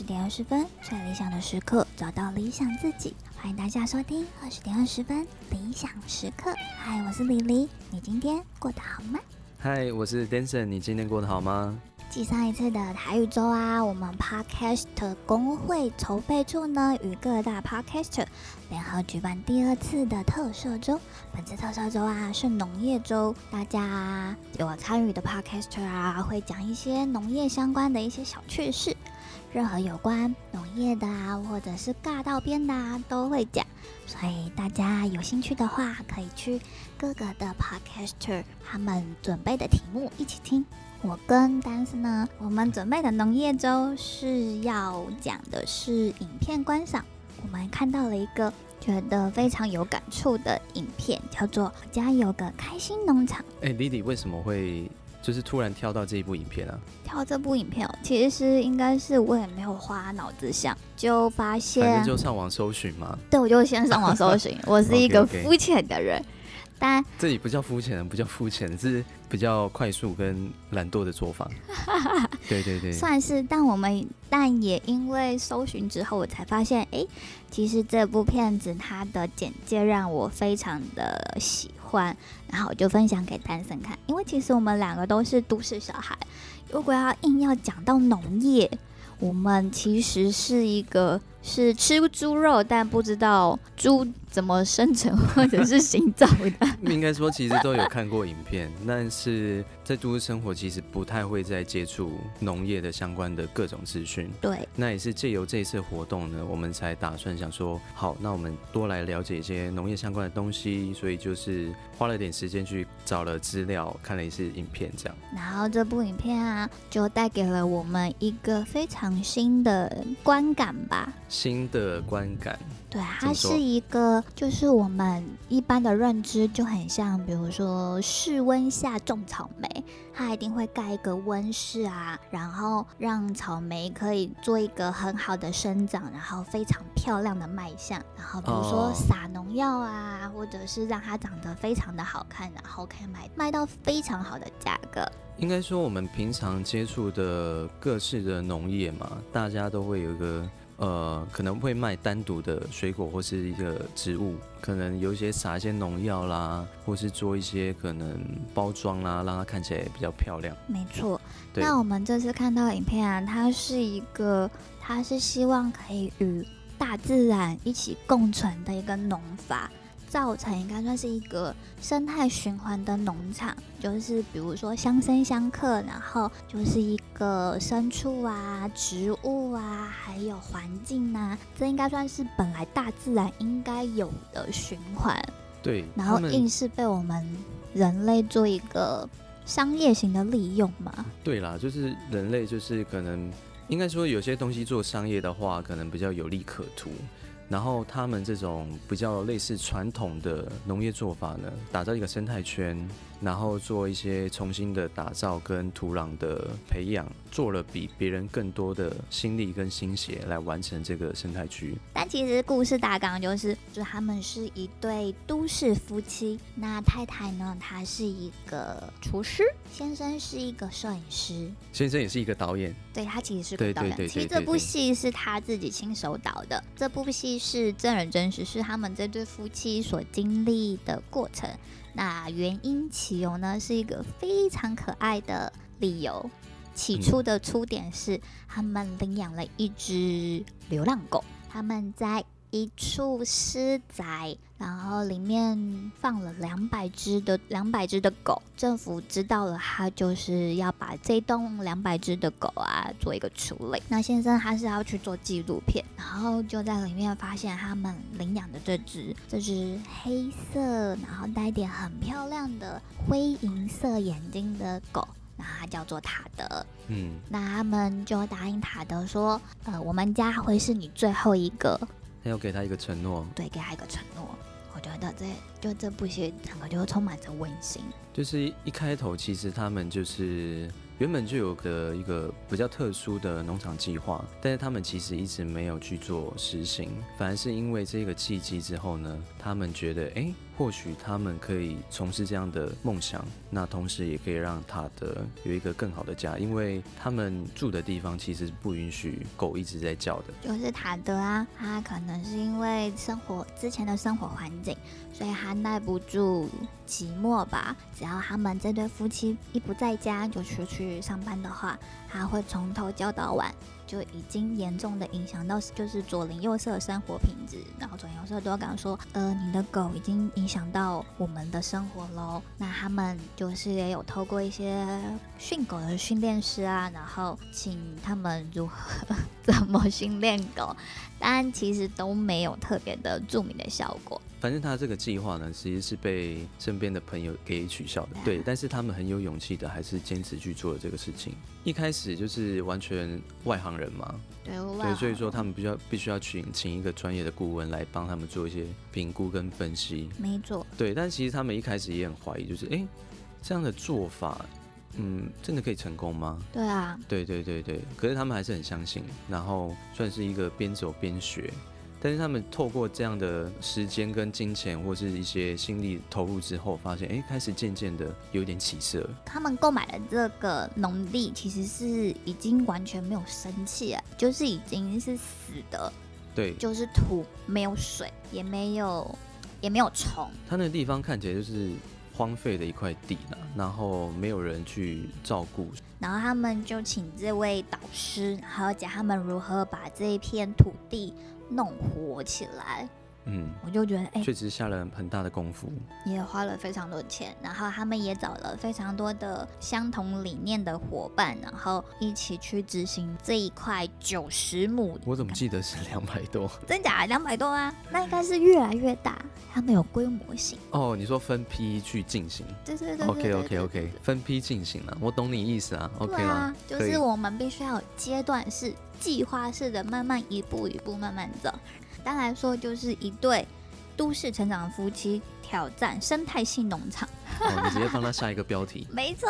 二十点二十分，最理想的时刻，找到理想自己。欢迎大家收听二十点二十分理想时刻。嗨，我是李黎，你今天过得好吗？嗨，我是 Danson，你今天过得好吗？继上一次的台语周啊，我们 Podcast 公会筹备处呢，与各大 Podcaster 联合举办第二次的特色周。本次特色周啊，是农业周，大家有参与的 Podcaster 啊，会讲一些农业相关的一些小趣事，任何有关农业的啊，或者是尬到边的啊，都会讲。所以大家有兴趣的话，可以去各个的 Podcaster 他们准备的题目一起听。我跟丹斯呢，我们准备的农业周是要讲的是影片观赏。我们看到了一个觉得非常有感触的影片，叫做《家有个开心农场》。哎，Lily 为什么会就是突然跳到这一部影片啊？跳这部影片哦，其实应该是我也没有花脑子想，就发现反正就上网搜寻嘛。对，我就先上网搜寻。我是一个肤浅的人。okay, okay. 但这里不叫肤浅，不叫肤浅，是比较快速跟懒惰的做法。对对对，算是。但我们但也因为搜寻之后，我才发现，哎，其实这部片子它的简介让我非常的喜欢，然后我就分享给丹森看。因为其实我们两个都是都市小孩，如果要硬要讲到农业，我们其实是一个。是吃猪肉，但不知道猪怎么生成或者是行走的。应该说，其实都有看过影片，但是在都市生活，其实不太会再接触农业的相关的各种资讯。对，那也是借由这一次活动呢，我们才打算想说，好，那我们多来了解一些农业相关的东西，所以就是花了点时间去找了资料，看了一次影片，这样。然后这部影片啊，就带给了我们一个非常新的观感吧。新的观感，对，它是一个，就是我们一般的认知就很像，比如说室温下种草莓，它一定会盖一个温室啊，然后让草莓可以做一个很好的生长，然后非常漂亮的卖相，然后比如说撒农药啊，或者是让它长得非常的好看，然后可以卖卖到非常好的价格。应该说，我们平常接触的各式的农业嘛，大家都会有一个。呃，可能会卖单独的水果或是一个植物，可能有一些撒一些农药啦，或是做一些可能包装啦，让它看起来比较漂亮。没错。那我们这次看到影片啊，它是一个，它是希望可以与大自然一起共存的一个农法。造成应该算是一个生态循环的农场，就是比如说相生相克，然后就是一个牲畜啊、植物啊，还有环境啊，这应该算是本来大自然应该有的循环。对，然后硬是被我们人类做一个商业型的利用嘛。对啦，就是人类就是可能应该说有些东西做商业的话，可能比较有利可图。然后他们这种比较类似传统的农业做法呢，打造一个生态圈，然后做一些重新的打造跟土壤的培养，做了比别人更多的心力跟心血来完成这个生态区。但其实故事大纲就是，就他们是一对都市夫妻，那太太呢，她是一个厨师，先生是一个摄影师，先生也是一个导演。对，他其实是个导演。其实这部戏是他自己亲手导的，这部戏。是真人真事，是他们这对夫妻所经历的过程。那原因起由呢，是一个非常可爱的理由。起初的出点是，他们领养了一只流浪狗，他们在。一处私宅，然后里面放了两百只的两百只的狗。政府知道了，他就是要把这栋两百只的狗啊做一个处理。那先生他是要去做纪录片，然后就在里面发现他们领养的这只这只黑色，然后带点很漂亮的灰银色眼睛的狗，那它叫做塔德。嗯，那他们就答应塔德说，呃，我们家会是你最后一个。要给他一个承诺，对，给他一个承诺。我觉得这就这部戏整个就充满着温馨。就是一开头，其实他们就是原本就有个一个比较特殊的农场计划，但是他们其实一直没有去做实行，反而是因为这个契机之后呢，他们觉得哎。诶或许他们可以从事这样的梦想，那同时也可以让塔德有一个更好的家，因为他们住的地方其实不允许狗一直在叫的。就是塔德啊，他可能是因为生活之前的生活环境，所以他耐不住寂寞吧。只要他们这对夫妻一不在家就出去上班的话，他会从头叫到晚。就已经严重的影响到，就是左邻右舍的生活品质，然后左邻右舍都敢说，呃，你的狗已经影响到我们的生活喽。那他们就是也有透过一些训狗的训练师啊，然后请他们如何 怎么训练狗，但其实都没有特别的著名的效果。反正他这个计划呢，其实是被身边的朋友给取笑的。对，但是他们很有勇气的，还是坚持去做了这个事情。一开始就是完全外行人嘛，对，对，所以说他们必须要必须要请请一个专业的顾问来帮他们做一些评估跟分析。没错。对，但其实他们一开始也很怀疑，就是哎，这样的做法，嗯，真的可以成功吗？对啊。对对对对，可是他们还是很相信，然后算是一个边走边学。但是他们透过这样的时间跟金钱，或是一些心力投入之后，发现哎，开始渐渐的有点起色。他们购买的这个农地其实是已经完全没有生气了，就是已经是死的。对，就是土，没有水，也没有也没有虫。他那个地方看起来就是荒废的一块地了，然后没有人去照顾。然后他们就请这位导师，还要教他们如何把这一片土地。弄活起来，嗯，我就觉得，哎、欸，确实下了很大的功夫，也花了非常多钱，然后他们也找了非常多的相同理念的伙伴，然后一起去执行这一块九十亩。我怎么记得是两百多？真假？两百多啊？那应该是越来越大，他们有规模性。哦，你说分批去进行？对对对。OK OK OK，分批进行了，我懂你意思啊。OK 啊，就是我们必须要有阶段式。计划式的，慢慢一步一步慢慢走。当然说，就是一对都市成长的夫妻挑战生态性农场。哦，你直接帮他下一个标题。没错。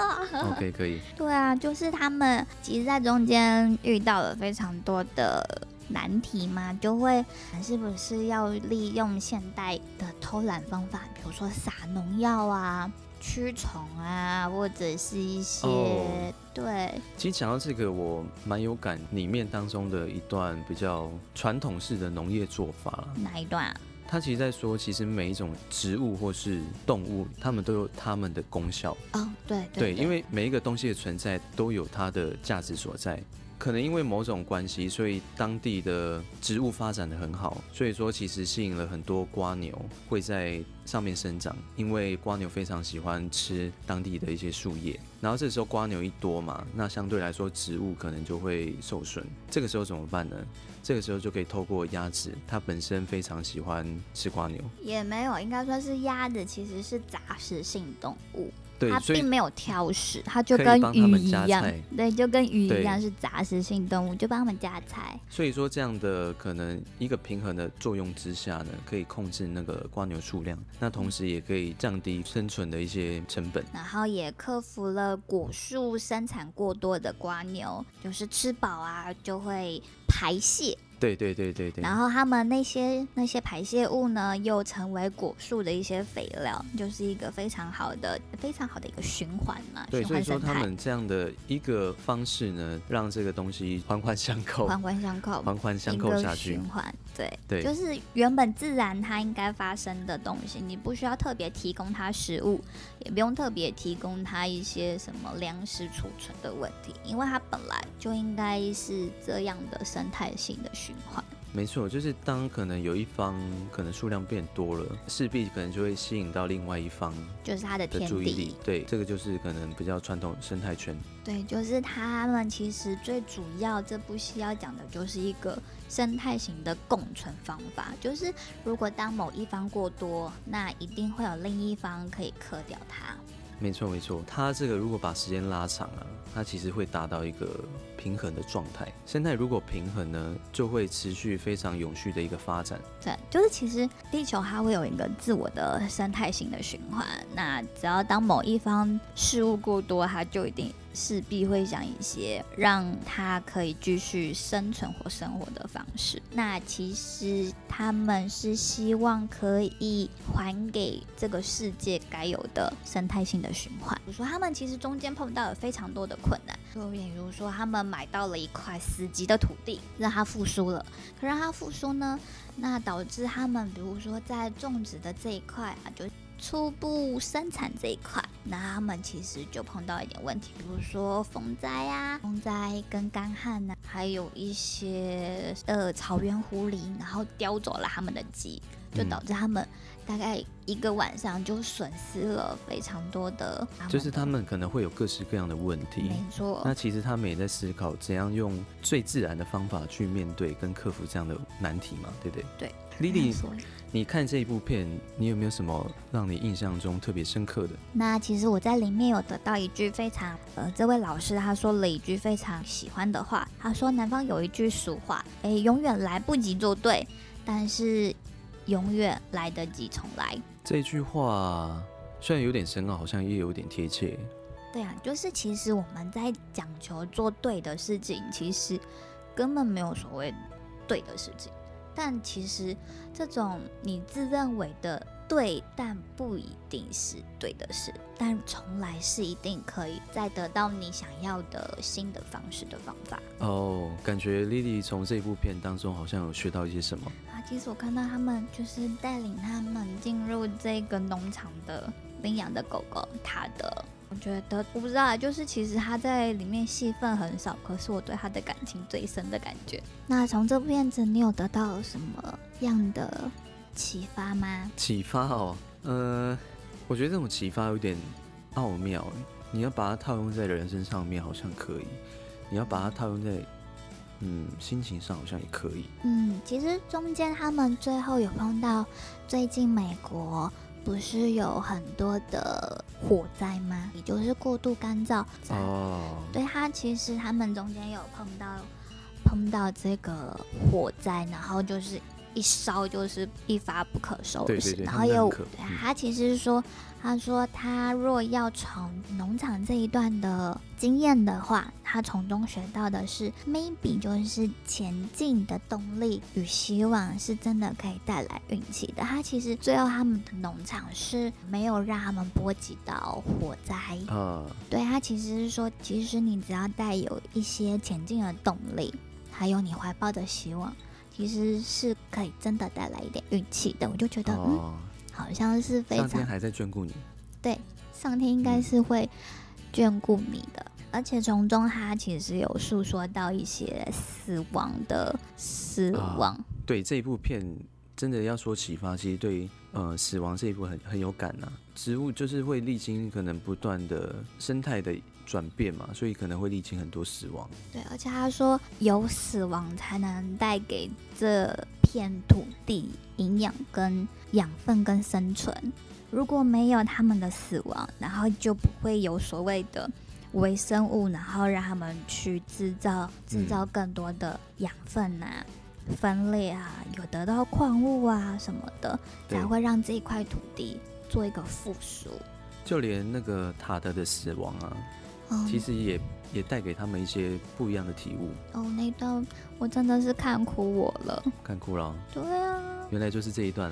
OK，可以。对啊，就是他们其实在中间遇到了非常多的难题嘛，就会是不是要利用现代的偷懒方法，比如说撒农药啊。驱虫啊，或者是一些、oh, 对。其实讲到这个，我蛮有感里面当中的一段比较传统式的农业做法。哪一段啊？他其实在说，其实每一种植物或是动物，它们都有它们的功效。哦、oh,，对对，因为每一个东西的存在都有它的价值所在。可能因为某种关系，所以当地的植物发展的很好，所以说其实吸引了很多瓜牛会在上面生长，因为瓜牛非常喜欢吃当地的一些树叶。然后这时候瓜牛一多嘛，那相对来说植物可能就会受损。这个时候怎么办呢？这个时候就可以透过鸭子，它本身非常喜欢吃瓜牛。也没有，应该说是鸭子其实是杂食性动物。对，它并没有挑食，它就跟鱼一样，对，就跟鱼一样是杂食性动物，就帮他们加菜。所以说这样的可能一个平衡的作用之下呢，可以控制那个瓜牛数量，那同时也可以降低生存的一些成本，然后也克服了果树生产过多的瓜牛，就是吃饱啊就会排泄。对对对对对，然后他们那些那些排泄物呢，又成为果树的一些肥料，就是一个非常好的非常好的一个循环嘛。对，所以说他们这样的一个方式呢，让这个东西环环相扣，环环相扣，环环相扣下去。循环，对对，就是原本自然它应该发生的东西，你不需要特别提供它食物，也不用特别提供它一些什么粮食储存的问题，因为它本来就应该是这样的生态性的循环。循环没错，就是当可能有一方可能数量变多了，势必可能就会吸引到另外一方，就是他的天注意力。对，这个就是可能比较传统生态圈。对，就是他们其实最主要这部戏要讲的就是一个生态型的共存方法，就是如果当某一方过多，那一定会有另一方可以克掉它。没错没错，它这个如果把时间拉长了，它其实会达到一个平衡的状态。生态如果平衡呢，就会持续非常永续的一个发展。对，就是其实地球它会有一个自我的生态型的循环。那只要当某一方事物过多，它就一定势必会想一些让它可以继续生存或生活的方式。那其实他们是希望可以还给这个世界该有的生态性的循环。比如说，他们其实中间碰到了非常多的困难，就比如说他们买到了一块死寂的土地，让它复苏了。可让它复苏呢，那导致他们比如说在种植的这一块啊，就初步生产这一块，那他们其实就碰到一点问题，比如说风灾啊，风灾跟干旱呢，还有一些呃草原狐狸，然后叼走了他们的鸡，就导致他们大概一个晚上就损失了非常多的。就是他们可能会有各式各样的问题，没错。那其实他们也在思考怎样用最自然的方法去面对跟克服这样的难题嘛，对不对？对。Lily，你看这一部片，你有没有什么让你印象中特别深刻的？那其实我在里面有得到一句非常，呃，这位老师他说了一句非常喜欢的话，他说南方有一句俗话，哎，永远来不及做对，但是永远来得及重来。这句话虽然有点深奥，好像也有点贴切。对啊，就是其实我们在讲求做对的事情，其实根本没有所谓对的事情。但其实，这种你自认为的对，但不一定是对的事，但从来是一定可以再得到你想要的新的方式的方法。哦，感觉 Lily 从这部片当中好像有学到一些什么啊？其实我看到他们就是带领他们进入这个农场的领养的狗狗，他的。我觉得我不知道，就是其实他在里面戏份很少，可是我对他的感情最深的感觉。那从这部片子，你有得到什么样的启发吗？启发哦，呃，我觉得这种启发有点奥妙。你要把它套用在人身上面，好像可以；你要把它套用在嗯心情上，好像也可以。嗯，其实中间他们最后有碰到最近美国。不是有很多的火灾吗？也就是过度干燥。哦。对，他其实他们中间有碰到碰到这个火灾，然后就是一烧就是一发不可收拾。对对对。然后又对，他其实是说。他说：“他若要从农场这一段的经验的话，他从中学到的是，maybe 就是前进的动力与希望是真的可以带来运气的。他其实最后他们的农场是没有让他们波及到火灾。Uh. 对，他其实是说，其实你只要带有一些前进的动力，还有你怀抱的希望，其实是可以真的带来一点运气的。我就觉得，uh. 嗯。”好像是非常，上天还在眷顾你。对，上天应该是会眷顾你的，嗯、而且从中他其实有诉说到一些死亡的死亡。啊、对这一部片，真的要说启发，其实对呃死亡这一部很很有感呐、啊。植物就是会历经可能不断的生态的转变嘛，所以可能会历经很多死亡。对，而且他说有死亡才能带给这片土地营养跟养分跟生存，如果没有他们的死亡，然后就不会有所谓的微生物，然后让他们去制造制造更多的养分啊、嗯、分裂啊，有得到矿物啊什么的，才会让这一块土地做一个复苏。就连那个塔德的死亡啊，哦、其实也也带给他们一些不一样的体悟。哦，那段我真的是看哭我了，看哭了。对啊，原来就是这一段。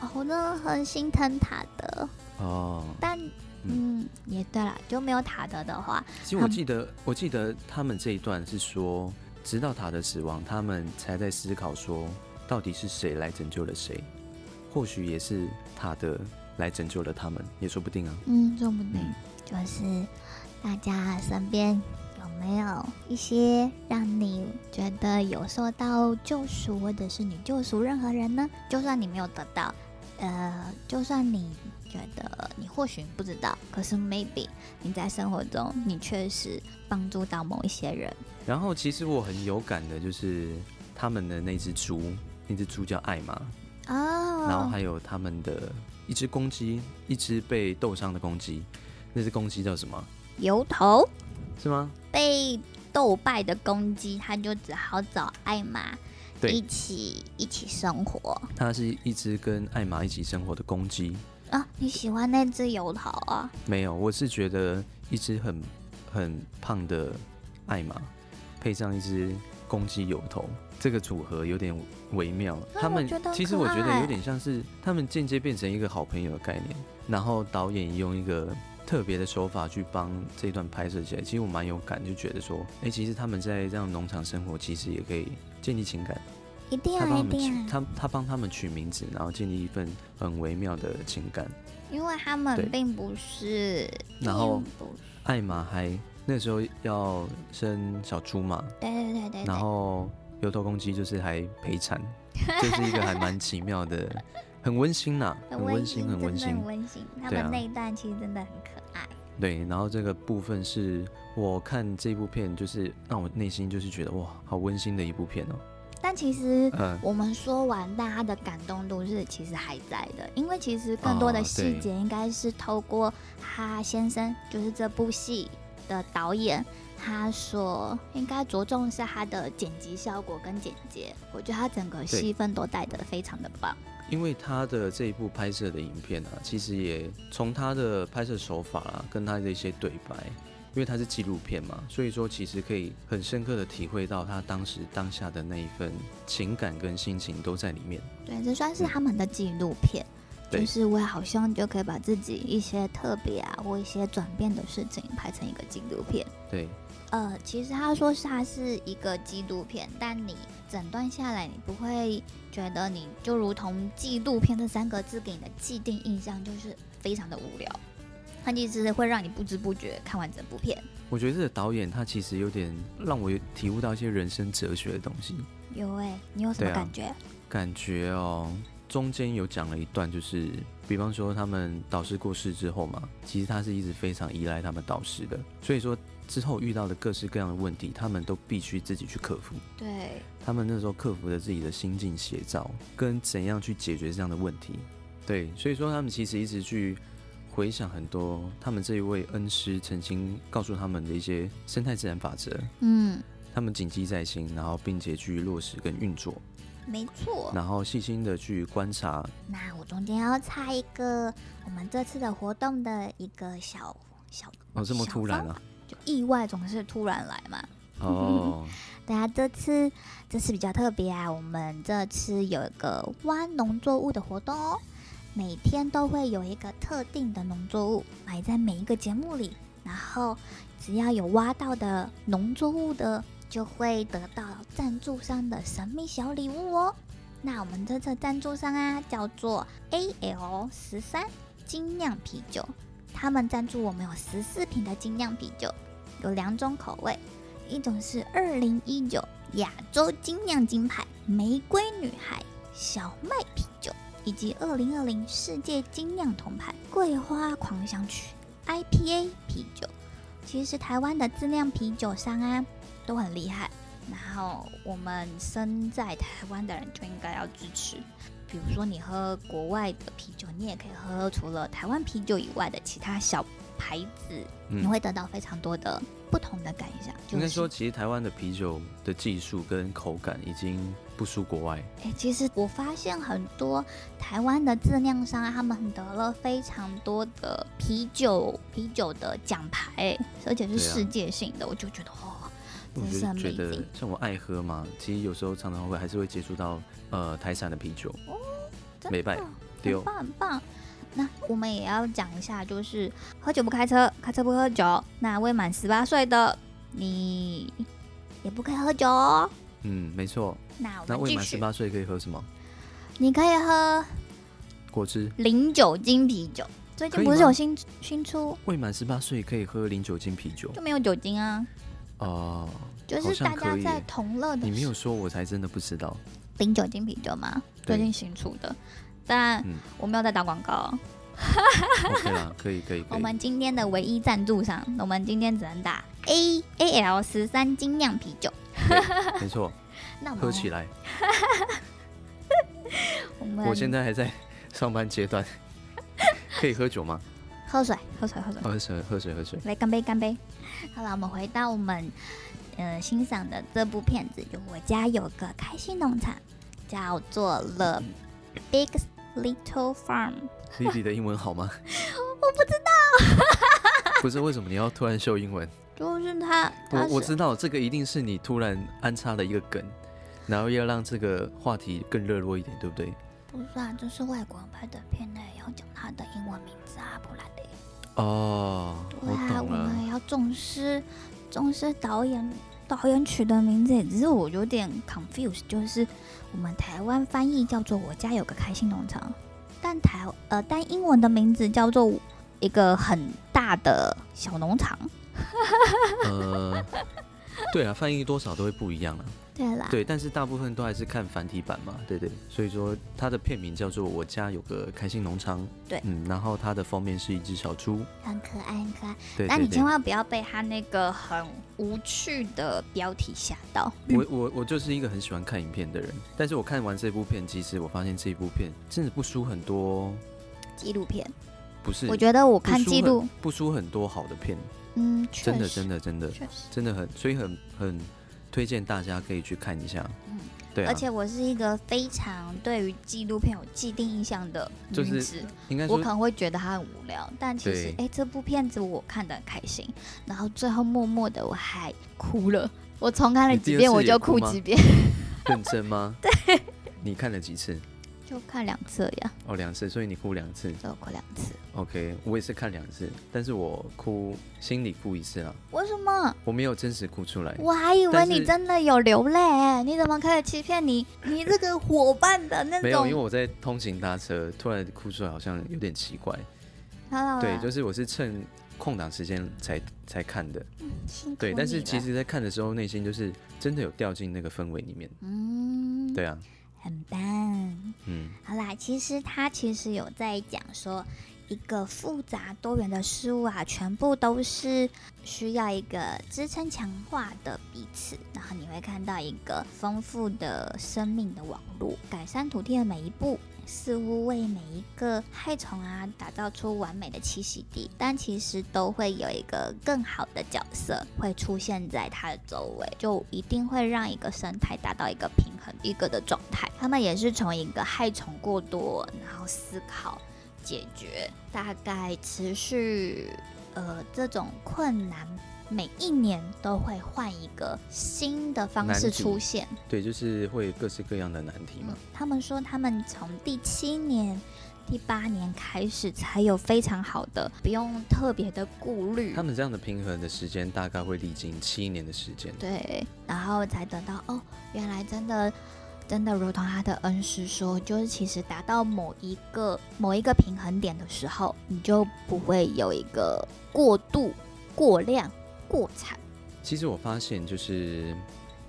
哦，我真的很心疼塔德哦，但嗯，嗯，也对了，就没有塔德的话，其实我记得，我记得他们这一段是说，直到塔德死亡，他们才在思考说，到底是谁来拯救了谁？或许也是塔德来拯救了他们，也说不定啊。嗯，说不定，嗯、就是大家身边有没有一些让你觉得有受到救赎，或者是你救赎任何人呢？就算你没有得到。呃，就算你觉得你或许不知道，可是 maybe 你在生活中你确实帮助到某一些人。然后其实我很有感的就是他们的那只猪，那只猪叫艾玛哦，然后还有他们的一只公鸡，一只被斗伤的公鸡，那只公鸡叫什么？油头是吗？被斗败的公鸡，他就只好找艾玛。对一起一起生活，它是一只跟艾玛一起生活的公鸡啊。你喜欢那只油头啊？没有，我是觉得一只很很胖的艾玛，配上一只公鸡油头，这个组合有点微妙。他们其实我觉得有点像是他们间接变成一个好朋友的概念，然后导演用一个特别的手法去帮这一段拍摄起来。其实我蛮有感，就觉得说，哎、欸，其实他们在这样农场生活，其实也可以建立情感。一定啊，一定啊！他他帮他们取名字，然后建立一份很微妙的情感。因为他们并不是，然后艾玛还那时候要生小猪嘛，对对对对。然后有头公鸡就是还陪产，这是一个还蛮奇妙的，很温馨呐，很温馨，很温馨，很温馨。他们那一段其实真的很可爱。对，然后这个部分是我看这部片，就是让我内心就是觉得哇，好温馨的一部片哦。但其实我们说完，但他的感动度是其实还在的，因为其实更多的细节应该是透过他先生，就是这部戏的导演，他说应该着重是他的剪辑效果跟剪接。我觉得他整个戏份都带得非常的棒。因为他的这一部拍摄的影片啊，其实也从他的拍摄手法啊，跟他的一些对白。因为他是纪录片嘛，所以说其实可以很深刻的体会到他当时当下的那一份情感跟心情都在里面。对，这算是他们的纪录片，嗯、就是我好像就可以把自己一些特别啊或一些转变的事情拍成一个纪录片。对，呃，其实他说是他是一个纪录片，但你整段下来，你不会觉得你就如同纪录片这三个字给你的既定印象就是非常的无聊。它其实会让你不知不觉看完整部片。我觉得这个导演他其实有点让我体悟到一些人生哲学的东西。有哎、欸，你有什么感觉？啊、感觉哦，中间有讲了一段，就是比方说他们导师过世之后嘛，其实他是一直非常依赖他们导师的，所以说之后遇到的各式各样的问题，他们都必须自己去克服。对，他们那时候克服了自己的心境写照，跟怎样去解决这样的问题。对，所以说他们其实一直去。回想很多，他们这一位恩师曾经告诉他们的一些生态自然法则，嗯，他们谨记在心，然后并且去落实跟运作，没错，然后细心的去观察。那我中间要插一个，我们这次的活动的一个小小哦，这么突然啊，就意外总是突然来嘛。哦，大家这次这次比较特别啊，我们这次有一个挖农作物的活动哦。每天都会有一个特定的农作物埋在每一个节目里，然后只要有挖到的农作物的，就会得到赞助商的神秘小礼物哦。那我们这次赞助商啊，叫做 AL 十三精酿啤酒，他们赞助我们有十四瓶的精酿啤酒，有两种口味，一种是二零一九亚洲精酿金牌玫瑰女孩小麦啤酒。以及二零二零世界精酿铜牌桂花狂想曲 IPA 啤酒，其实台湾的自酿啤酒商啊都很厉害，然后我们身在台湾的人就应该要支持。比如说你喝国外的啤酒，你也可以喝除了台湾啤酒以外的其他小牌子，你会得到非常多的不同的感想。应该说，其实台湾的啤酒的技术跟口感已经不输国外。哎，其实我发现很多台湾的质量商，他们得了非常多的啤酒啤酒的奖牌，而且是世界性的，啊、我就觉得哦，我觉得像我爱喝嘛，其实有时候常常会还是会接触到呃台产的啤酒。哦，真的，美拜，很棒很棒。那我们也要讲一下，就是喝酒不开车，开车不喝酒。那未满十八岁的你也不可以喝酒哦。嗯，没错。那那未满十八岁可以喝什么？你可以喝果汁、零酒精啤酒。最近不是有新新出？未满十八岁可以喝零酒精啤酒，就没有酒精啊？哦、呃，就是大家在同乐的。你没有说，我才真的不知道。零酒精啤酒吗？最近新出的。但我没有在打广告。嗯、OK 了，可以可以。我们今天的唯一赞助商，我们今天只能打 A A L 十三精酿啤酒。没错。那我们喝起来。我们我现在还在上班阶段，可以喝酒吗？喝水，喝水，喝水，喝水，喝水，喝水。来干杯，干杯。好了，我们回到我们呃欣赏的这部片子，就我家有个开心农场，叫做 The Big。Little Farm，Lily 的英文好吗？我不知道。不是，为什么你要突然秀英文？就就是他，他我我知道这个一定是你突然安插了一个梗，然后要让这个话题更热络一点，对不对？不是啊，这是外国人拍的片呢，要讲他的英文名字啊，不然的。哦，对啊，我，我们也要重视重视导演导演取的名字，只是我有点 confused，就是我们台湾翻译叫做“我家有个开心农场”，但台呃但英文的名字叫做一个很大的小农场。呃，对啊，翻译多少都会不一样啊。对啦，对，但是大部分都还是看繁体版嘛，对对，所以说它的片名叫做《我家有个开心农场》，对，嗯，然后它的封面是一只小猪，很可爱，很可爱。对，那你千万不要被它那个很无趣的标题吓到。我我我就是一个很喜欢看影片的人，但是我看完这部片，其实我发现这一部片真的不输很多纪录片，不是？我觉得我看纪录不输很多好的片，嗯，真的真的真的，真的很，所以很很。推荐大家可以去看一下，嗯，对、啊，而且我是一个非常对于纪录片有既定印象的女子，就是应该我可能会觉得它很无聊，但其实，哎、欸，这部片子我看得很开心，然后最后默默的我还哭了，我重看了几遍我就哭几遍，认真吗？对，你看了几次？就看两次呀。哦，两次，所以你哭两次。就哭两次。OK，我也是看两次，但是我哭心里哭一次啊。为什么？我没有真实哭出来。我还以为你真的有流泪，你怎么可以欺骗你你这个伙伴的那种？没有，因为我在通勤搭车，突然哭出来，好像有点奇怪。对，就是我是趁空档时间才才看的。嗯，对，但是其实在看的时候，内心就是真的有掉进那个氛围里面。嗯，对啊。很棒，嗯，好啦，其实他其实有在讲说，一个复杂多元的事物啊，全部都是需要一个支撑强化的彼此，然后你会看到一个丰富的生命的网络，改善土地的每一步。似乎为每一个害虫啊打造出完美的栖息地，但其实都会有一个更好的角色会出现在它的周围，就一定会让一个生态达到一个平衡一个的状态。他们也是从一个害虫过多，然后思考解决，大概持续呃这种困难。每一年都会换一个新的方式出现，对，就是会各式各样的难题嘛。嗯，他们说，他们从第七年、第八年开始才有非常好的，不用特别的顾虑。他们这样的平衡的时间大概会历经七年的时间，对，然后才得到哦，原来真的真的如同他的恩师说，就是其实达到某一个某一个平衡点的时候，你就不会有一个过度过量。过产，其实我发现，就是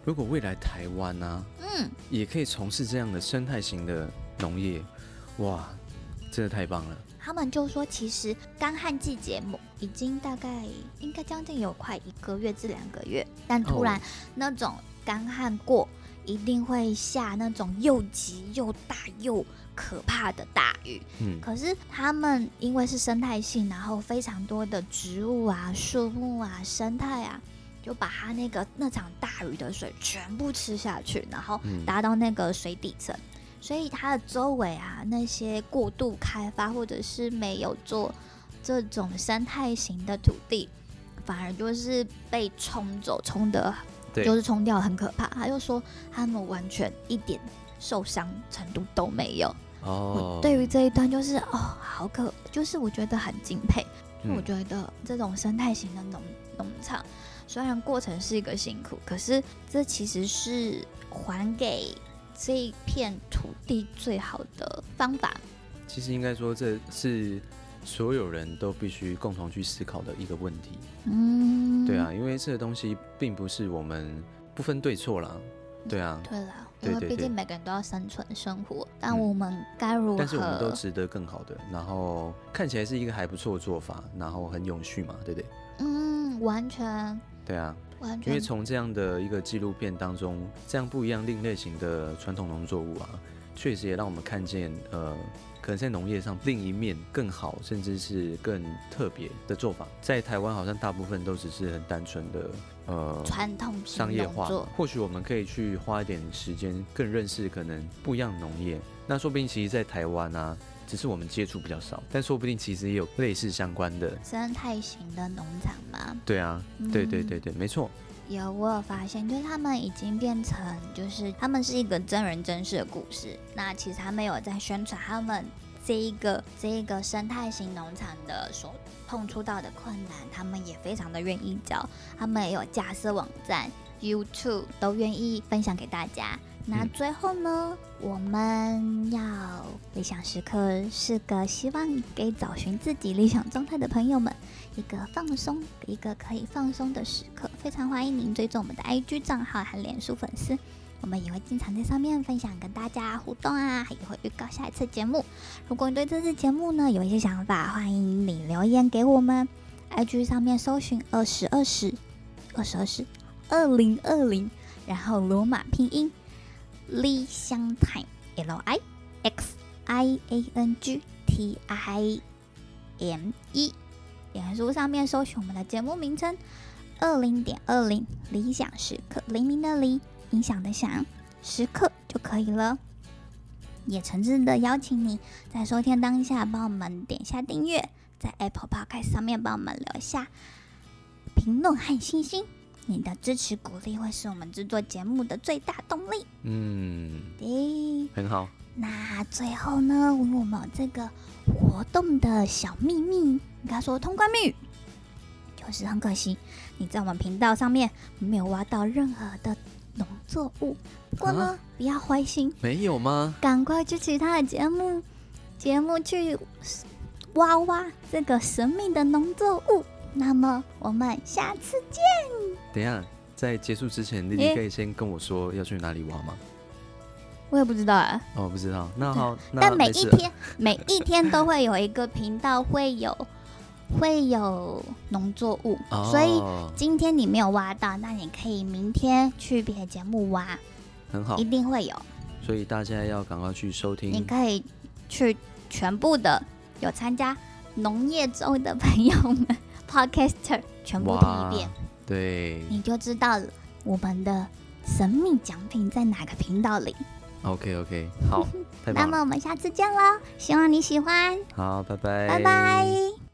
如果未来台湾呢、啊，嗯，也可以从事这样的生态型的农业，哇，真的太棒了。他们就说，其实干旱季节已经大概应该将近有快一个月至两个月，但突然那种干旱过，一定会下那种又急又大又可怕的大雨，嗯，可是他们因为是生态性，然后非常多的植物啊、树木啊、生态啊，就把它那个那场大雨的水全部吃下去，然后达到那个水底层，嗯，所以它的周围啊那些过度开发或者是没有做这种生态型的土地，反而就是被冲走，冲得就是冲掉很可怕。他又说他们完全一点受伤程度都没有。哦，对于这一段就是哦，好可，就是我觉得很敬佩。嗯、我觉得这种生态型的农农场，虽然过程是一个辛苦，可是这其实是还给这一片土地最好的方法。其实应该说，这是所有人都必须共同去思考的一个问题。嗯，对啊，因为这个东西并不是我们不分对错啦。对啊，对啦。因为毕竟每个人都要生存生活，但我们该如何？但是我们都值得更好的，然后看起来是一个还不错的做法，然后很永续嘛，对不对？嗯，完全。对啊，完全。因为从这样的一个纪录片当中，这样不一样另类型的传统农作物啊，确实也让我们看见，呃，可能在农业上另一面更好，甚至是更特别的做法。在台湾好像大部分都只是很单纯的。呃，传统商业化，或许我们可以去花一点时间，更认识可能不一样的农业。那说不定，其实，在台湾啊，只是我们接触比较少，但说不定其实也有类似相关的生态型的农场嘛？对啊，对对对对，没错。有，我有发现，就是他们已经变成，就是他们是一个真人真事的故事。那其实他们有在宣传他们这一个这一个生态型农场的所碰触到的困难，他们也非常的愿意教。他们也有架设网站、YouTube 都愿意分享给大家。那最后呢，我们要理想时刻是个希望给找寻自己理想状态的朋友们一个放松，一个可以放松的时刻。非常欢迎您追踪我们的 IG 账号和脸书粉丝，我们也会经常在上面分享跟大家互动啊，也会预告下一次节目。如果你对这次节目呢有一些想法，欢迎你留言给我们。IG 上面搜寻二十二十二十二十二零二零，然后罗马拼音。理想 time L I X I A N G T I M E，脸书上面搜寻我们的节目名称“二零点二零理想时刻”，黎明的黎，影响的响，时刻就可以了。也诚挚的邀请你在收听当下帮我们点下订阅，在 Apple Podcast 上面帮我们留下评论和星星。你的支持鼓励会是我们制作节目的最大动力。嗯，对，很好。那最后呢，我们有这个活动的小秘密，你跟他说通关密语，就是很可惜你在我们频道上面没有挖到任何的农作物。不过呢，啊、不要灰心，没有吗？赶快去其他的节目节目去挖挖这个神秘的农作物。那么我们下次见。等一下，在结束之前，丽丽可以先跟我说要去哪里挖吗？我也不知道啊。哦，不知道。那好，那但每一天每一天都会有一个频道会有会有农作物，哦，所以今天你没有挖到，那你可以明天去别的节目挖。很好，一定会有。所以大家要赶快去收听。你可以去全部的有参加农业周的朋友们。Podcaster 全部听一遍，对，你就知道我们的神秘奖品在哪个频道里。OK OK，好，那么我们下次见喽，希望你喜欢。好，拜拜，拜拜。